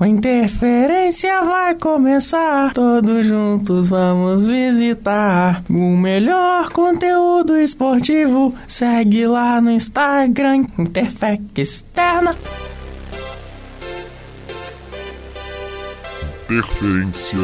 A interferência vai começar. Todos juntos vamos visitar o melhor conteúdo esportivo. Segue lá no Instagram, Interfec Externa. Interferência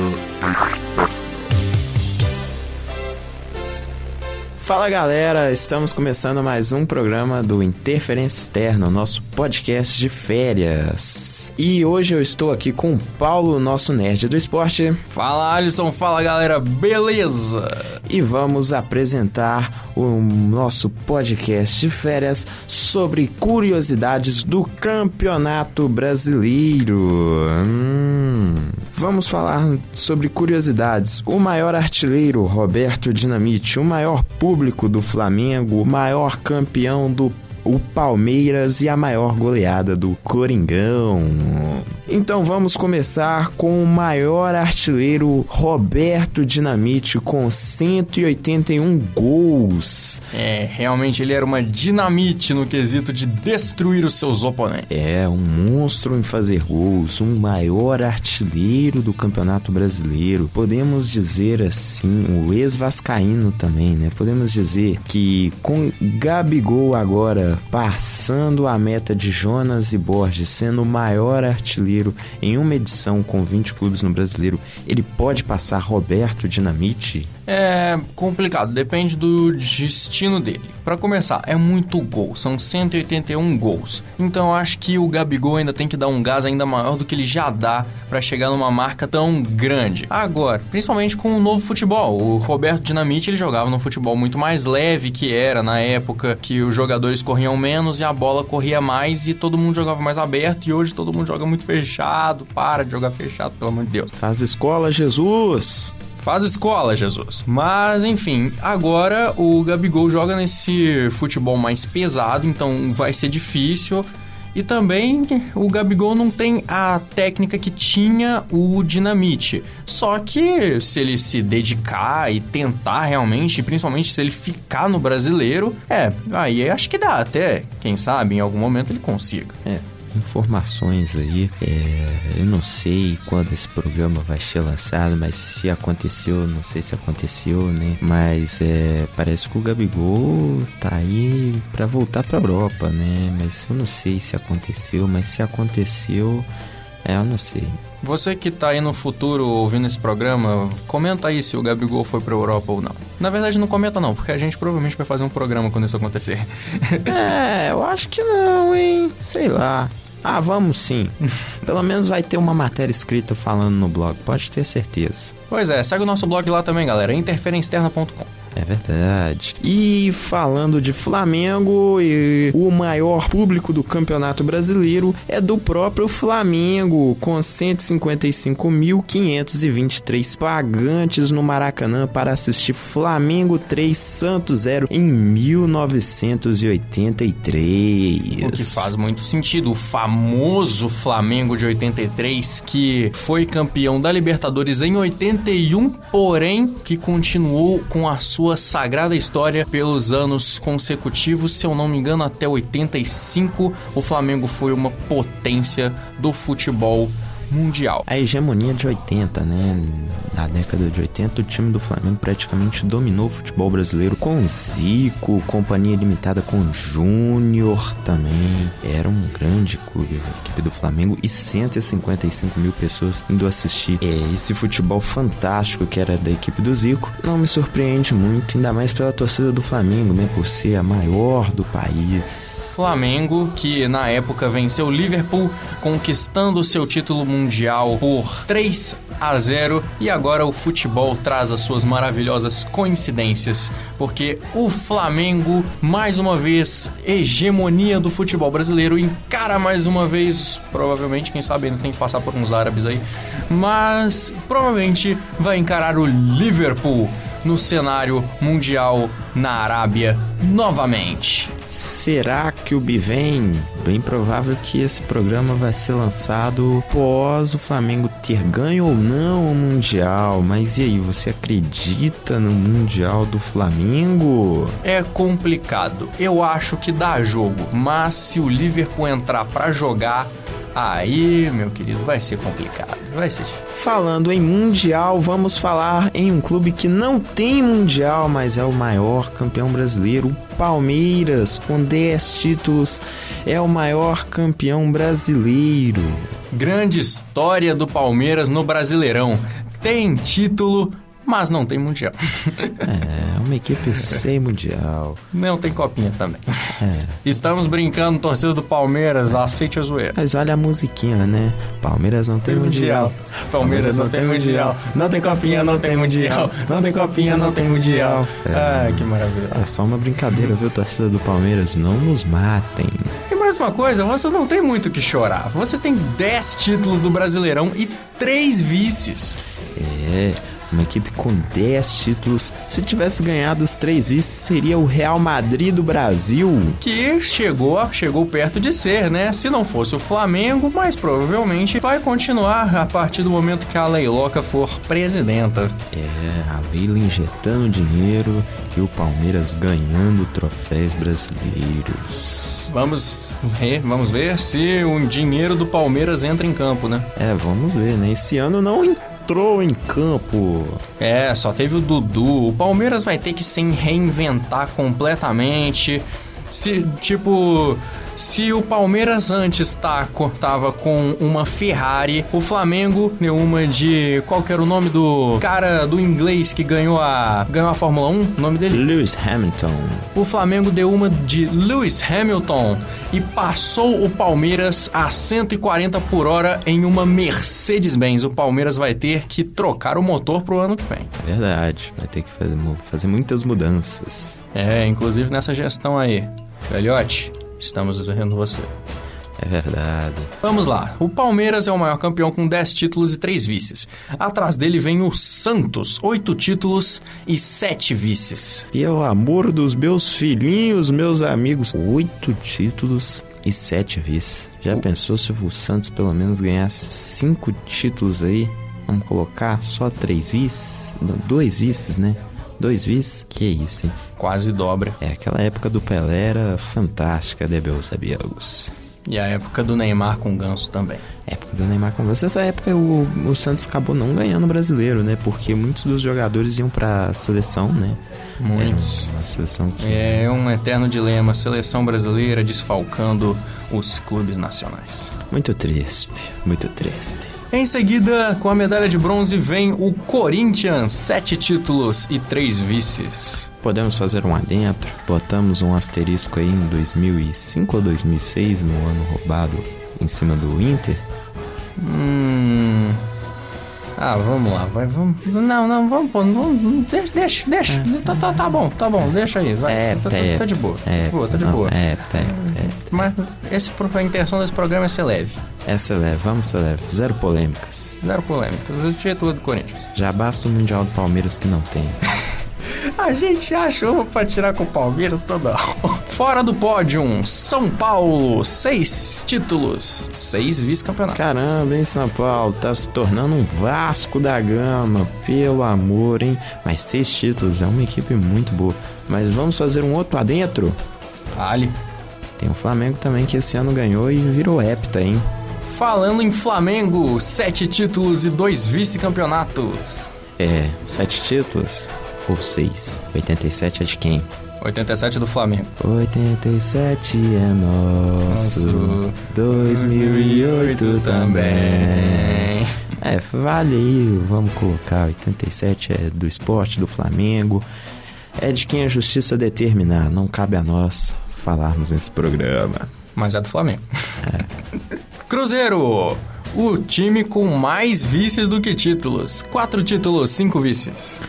Fala galera, estamos começando mais um programa do Interferência Externa, nosso podcast de férias. E hoje eu estou aqui com o Paulo, nosso nerd do esporte. Fala Alisson, fala galera, beleza? E vamos apresentar o nosso podcast de férias sobre curiosidades do Campeonato Brasileiro. Hum. Vamos falar sobre curiosidades. O maior artilheiro, Roberto Dinamite, o maior público do Flamengo, o maior campeão do o Palmeiras e a maior goleada do Coringão. Então vamos começar com o maior artilheiro Roberto Dinamite com 181 gols. É, realmente ele era uma dinamite no quesito de destruir os seus oponentes. É, um monstro em fazer gols, um maior artilheiro do Campeonato Brasileiro. Podemos dizer assim, o ex-vascaíno também, né? Podemos dizer que com Gabigol agora passando a meta de Jonas e Borges, sendo o maior artilheiro em uma edição com 20 clubes no brasileiro, ele pode passar Roberto Dinamite? É complicado, depende do destino dele. Para começar, é muito gol, são 181 gols. Então eu acho que o Gabigol ainda tem que dar um gás ainda maior do que ele já dá para chegar numa marca tão grande. Agora, principalmente com o novo futebol, o Roberto Dinamite ele jogava num futebol muito mais leve que era na época que os jogadores corriam menos e a bola corria mais e todo mundo jogava mais aberto e hoje todo mundo joga muito fechado. Para de jogar fechado, pelo amor de Deus. Faz escola, Jesus! Faz escola, Jesus. Mas, enfim, agora o Gabigol joga nesse futebol mais pesado, então vai ser difícil. E também o Gabigol não tem a técnica que tinha o Dinamite. Só que se ele se dedicar e tentar realmente, principalmente se ele ficar no brasileiro, é, aí acho que dá até. Quem sabe em algum momento ele consiga. É, informações aí. É, eu não sei quando esse programa vai ser lançado, mas se aconteceu, não sei se aconteceu, né? Mas é, parece que o Gabigol tá aí para voltar para Europa, né? Mas eu não sei se aconteceu, mas se aconteceu, é, eu não sei. Você que tá aí no futuro ouvindo esse programa, comenta aí se o Gabigol foi pra Europa ou não. Na verdade, não comenta não, porque a gente provavelmente vai fazer um programa quando isso acontecer. é, eu acho que não, hein? Sei lá. Ah, vamos sim. Pelo menos vai ter uma matéria escrita falando no blog, pode ter certeza. Pois é, segue o nosso blog lá também, galera, interferenceterna.com. É verdade. E falando de Flamengo, e o maior público do Campeonato Brasileiro é do próprio Flamengo, com 155.523 pagantes no Maracanã para assistir Flamengo 3 Santos 0 em 1983. O que faz muito sentido. O famoso Flamengo de 83, que foi campeão da Libertadores em 81, porém que continuou com a sua sua sagrada história pelos anos consecutivos. Se eu não me engano, até 85, o Flamengo foi uma potência do futebol mundial. A hegemonia de 80, né? Na década de 80, o time do Flamengo praticamente dominou o futebol brasileiro com Zico, companhia limitada com Júnior também. Era um grande clube, a equipe do Flamengo, e 155 mil pessoas indo assistir é, esse futebol fantástico que era da equipe do Zico. Não me surpreende muito, ainda mais pela torcida do Flamengo, né? Por ser a maior do país. Flamengo, que na época venceu o Liverpool, conquistando seu título mundial por 3 a 0 e agora o futebol traz as suas maravilhosas coincidências, porque o Flamengo mais uma vez hegemonia do futebol brasileiro encara mais uma vez, provavelmente, quem sabe ainda tem que passar por uns árabes aí, mas provavelmente vai encarar o Liverpool no cenário mundial na Arábia novamente. Será que o Bivem? Bem provável que esse programa vai ser lançado pós o Flamengo ter ganho ou não o Mundial. Mas e aí, você acredita no Mundial do Flamengo? É complicado. Eu acho que dá jogo, mas se o Liverpool entrar para jogar, Aí, meu querido, vai ser complicado. Vai ser difícil. Falando em Mundial, vamos falar em um clube que não tem Mundial, mas é o maior campeão brasileiro, o Palmeiras, com 10 títulos, é o maior campeão brasileiro. Grande história do Palmeiras no Brasileirão. Tem título, mas não tem mundial. É, uma equipe sem mundial. Não tem copinha também. É. Estamos brincando, torcida do Palmeiras, aceite a zoeira. Mas olha a musiquinha, né? Palmeiras não tem mundial. Palmeiras não tem mundial. Não tem copinha, não tem mundial. Não tem copinha, não tem mundial. Ai, que maravilha. É só uma brincadeira, viu, torcida do Palmeiras? Não nos matem. E mais uma coisa, vocês não têm muito o que chorar. Vocês têm 10 títulos do Brasileirão e 3 vices. É, uma equipe com 10 títulos. Se tivesse ganhado os três vices, seria o Real Madrid do Brasil. Que chegou, chegou perto de ser, né? Se não fosse o Flamengo, mas provavelmente vai continuar a partir do momento que a Leiloca for presidenta. É, a Leila injetando dinheiro e o Palmeiras ganhando troféus brasileiros. Vamos, ver- vamos ver se o dinheiro do Palmeiras entra em campo, né? É, vamos ver, né? Esse ano não entrou em campo. É, só teve o Dudu. O Palmeiras vai ter que se reinventar completamente. Se, tipo, se o Palmeiras antes tá, tava com uma Ferrari, o Flamengo deu uma de. Qual que era o nome do cara do inglês que ganhou a, ganhou a Fórmula 1? O nome dele? Lewis Hamilton. O Flamengo deu uma de Lewis Hamilton e passou o Palmeiras a 140 por hora em uma Mercedes-Benz. O Palmeiras vai ter que trocar o motor pro ano que vem. É verdade, vai ter que fazer, fazer muitas mudanças. É, inclusive nessa gestão aí. Velhote, estamos vendo você. É verdade. Vamos lá. O Palmeiras é o maior campeão com 10 títulos e 3 vices. Atrás dele vem o Santos, 8 títulos e 7 vices. Pelo amor dos meus filhinhos, meus amigos. Oito títulos e sete vices. Já pensou se o Santos pelo menos ganhasse cinco títulos aí? Vamos colocar só três vices? Não, dois vices, né? Dois vices? Que isso, hein? Quase dobra. É, aquela época do Pelé era fantástica, meus amigos? E a época do Neymar com o Ganso também. Época do Neymar com você. Essa época o, o Santos acabou não ganhando o brasileiro, né? Porque muitos dos jogadores iam pra seleção, né? Muitos. Uma seleção que. É um eterno dilema. Seleção brasileira desfalcando os clubes nacionais. Muito triste, muito triste. Em seguida, com a medalha de bronze, vem o Corinthians, sete títulos e três vices. Podemos fazer um adentro? Botamos um asterisco aí em 2005 ou 2006, no ano roubado em cima do Inter? Hum. Ah, vamos lá, vai, vamos. Não, não, vamos, pô, vamos deixa, deixa, deixa. Tá, tá, tá bom, tá bom, deixa aí, vai. É, tá, tá, é, tá de boa, tá É, de boa, tá de não, boa. É, é, é. Mas esse, a intenção desse programa é ser leve. É leve, vamos ser leve. Zero polêmicas. Zero polêmicas. O título do Corinthians. Já basta o Mundial do Palmeiras que não tem. A gente achou pra tirar com o Palmeiras toda hora. Fora do pódio, São Paulo, seis títulos, seis vice-campeonatos. Caramba, hein, São Paulo? Tá se tornando um Vasco da Gama, pelo amor, hein? Mas seis títulos, é uma equipe muito boa. Mas vamos fazer um outro adentro? Ali. Tem o Flamengo também que esse ano ganhou e virou hepta, hein? Falando em Flamengo, sete títulos e dois vice-campeonatos. É, sete títulos ou seis? 87 é de quem? 87 do Flamengo. 87 é nosso, Nosso. 2008 também. É, vale aí, vamos colocar 87 é do esporte, do Flamengo. É de quem a justiça determinar, não cabe a nós falarmos nesse programa. Mas é do Flamengo. Cruzeiro, o time com mais vices do que títulos. Quatro títulos, cinco vices.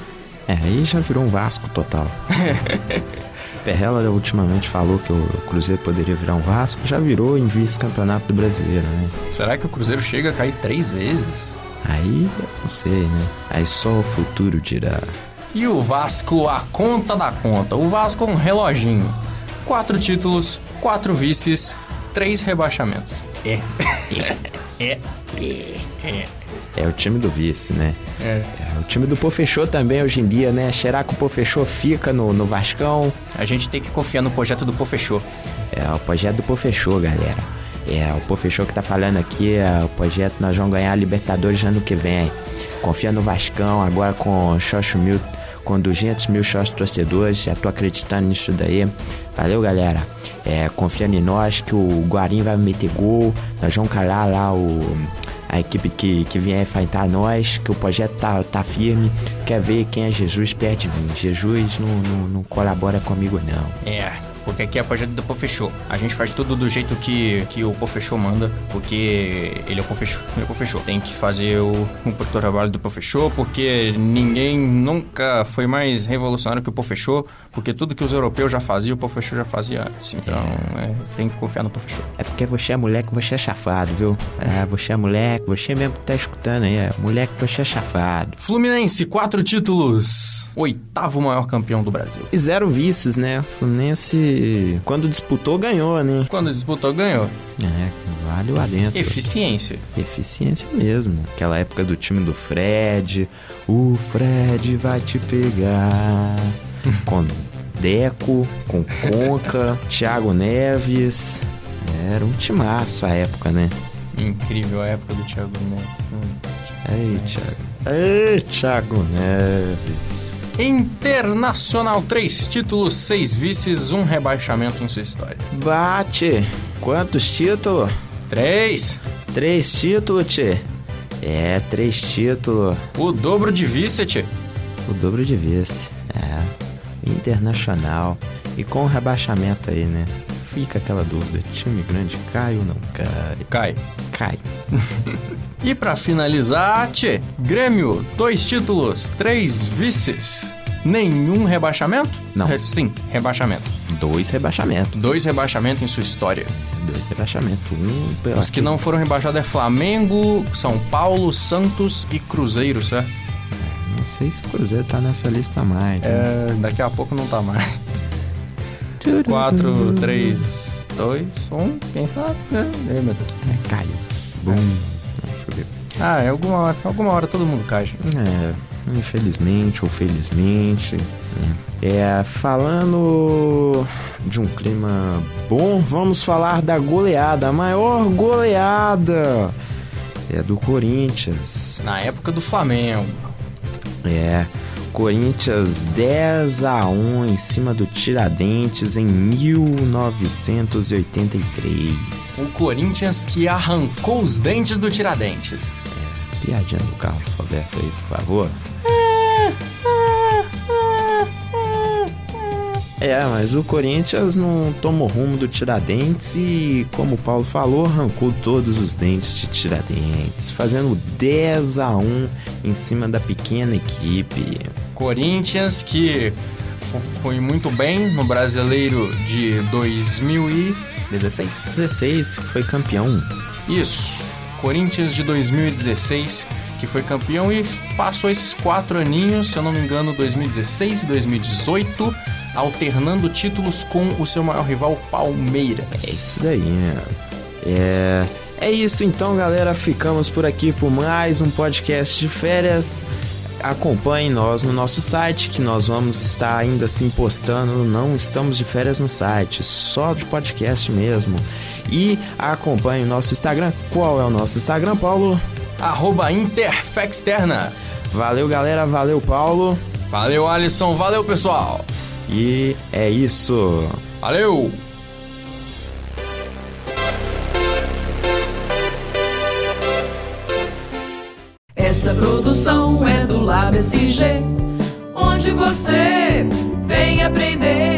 É, aí já virou um Vasco total. Perrella ultimamente falou que o Cruzeiro poderia virar um Vasco, já virou em vice-campeonato do brasileiro, né? Será que o Cruzeiro chega a cair três vezes? Aí, eu não sei, né? Aí só o futuro dirá. E o Vasco, a conta da conta. O Vasco é um reloginho. Quatro títulos, quatro vices, três rebaixamentos. É. É. É. É o time do vice, né? É. É o time do Pô fechou também hoje em dia, né? Será que o Pô fechou fica no, no Vascão? A gente tem que confiar no projeto do Pô Fechou. É o projeto do Pô fechou, galera. É, o Pô Fechou que tá falando aqui, é, o projeto nós vamos ganhar a Libertadores ano que vem. Confia no Vascão, agora com Xoxo Mil, com 200 mil sócios torcedores, já tô acreditando nisso daí. Valeu, galera. É, confia em nós que o Guarim vai meter gol, nós vamos calar lá o, a equipe que, que vier enfrentar nós, que o projeto tá, tá firme. Quer ver quem é Jesus perto de mim. Jesus não, não, não colabora comigo, não. É, porque aqui é projeto do Pofechou. A gente faz tudo do jeito que, que o Pofechou manda, porque ele é o Pofechou. Ele é o Pofechou. Tem que fazer o, o trabalho do Pofechou, porque ninguém nunca foi mais revolucionário que o Pofechou, porque tudo que os europeus já faziam, o Pofechou já fazia antes. Então, é. É, tem que confiar no Pofechou. É porque você é moleque, você é chafado, viu? É, você é moleque, você mesmo que tá escutando aí, é moleque, você é chafado. Fluminense, quatro títulos. Oitavo maior campeão do Brasil. E zero vices, né? Fluminense quando disputou, ganhou, né? Quando disputou, ganhou. É, vale o adentro. Eficiência. Eficiência mesmo. Aquela época do time do Fred. O Fred vai te pegar. com Deco, com Conca, Thiago Neves. Era um timaço a época, né? Incrível a época do Thiago Neves. Ei, Thiago. Ei, Thiago Neves. Internacional, três títulos, seis vices, um rebaixamento em sua história. Bate! Quantos títulos? Três. Três títulos, tchê. É, três títulos. O dobro de vice, tchê. O dobro de vice, é. Internacional. E com o rebaixamento aí, né? Fica aquela dúvida, time grande cai ou não cai? Cai. Cai. E para finalizar, tchê, Grêmio, dois títulos, três vices. Nenhum rebaixamento? Não. Re sim, rebaixamento. Dois rebaixamentos. Dois rebaixamentos em sua história. Dois rebaixamentos. Um pela Os que não foram rebaixados é Flamengo, São Paulo, Santos e Cruzeiro, certo? Não sei se o Cruzeiro tá nessa lista mais. É, daqui a pouco não tá mais. 4, 3, 2, 1, quem sabe? É, é, meu Deus. É, caiu. Bum. Ah, é alguma hora, alguma hora todo mundo cai. É, infelizmente ou felizmente. Né? É, falando de um clima bom, vamos falar da goleada, a maior goleada é do Corinthians. Na época do Flamengo. É, Corinthians 10 a 1 em cima do Tiradentes em 1983. O Corinthians que arrancou os dentes do Tiradentes. É, piadinha do Carlos Roberto aí, por favor. É, mas o Corinthians não tomou rumo do Tiradentes e, como o Paulo falou, arrancou todos os dentes de Tiradentes, fazendo 10 a 1 em cima da pequena equipe. Corinthians que foi muito bem no Brasileiro de 2016. 16 foi campeão. Isso. Corinthians de 2016 que foi campeão e passou esses quatro aninhos, se eu não me engano, 2016 e 2018, alternando títulos com o seu maior rival Palmeiras. É isso daí. Né? É, é isso então, galera. Ficamos por aqui por mais um podcast de férias acompanhe nós no nosso site, que nós vamos estar ainda assim postando. Não estamos de férias no site, só de podcast mesmo. E acompanhe o nosso Instagram. Qual é o nosso Instagram, Paulo? Arroba Interfexterna. Valeu, galera. Valeu, Paulo. Valeu, Alisson. Valeu, pessoal. E é isso. Valeu! Essa produção é do Lab SG, onde você vem aprender.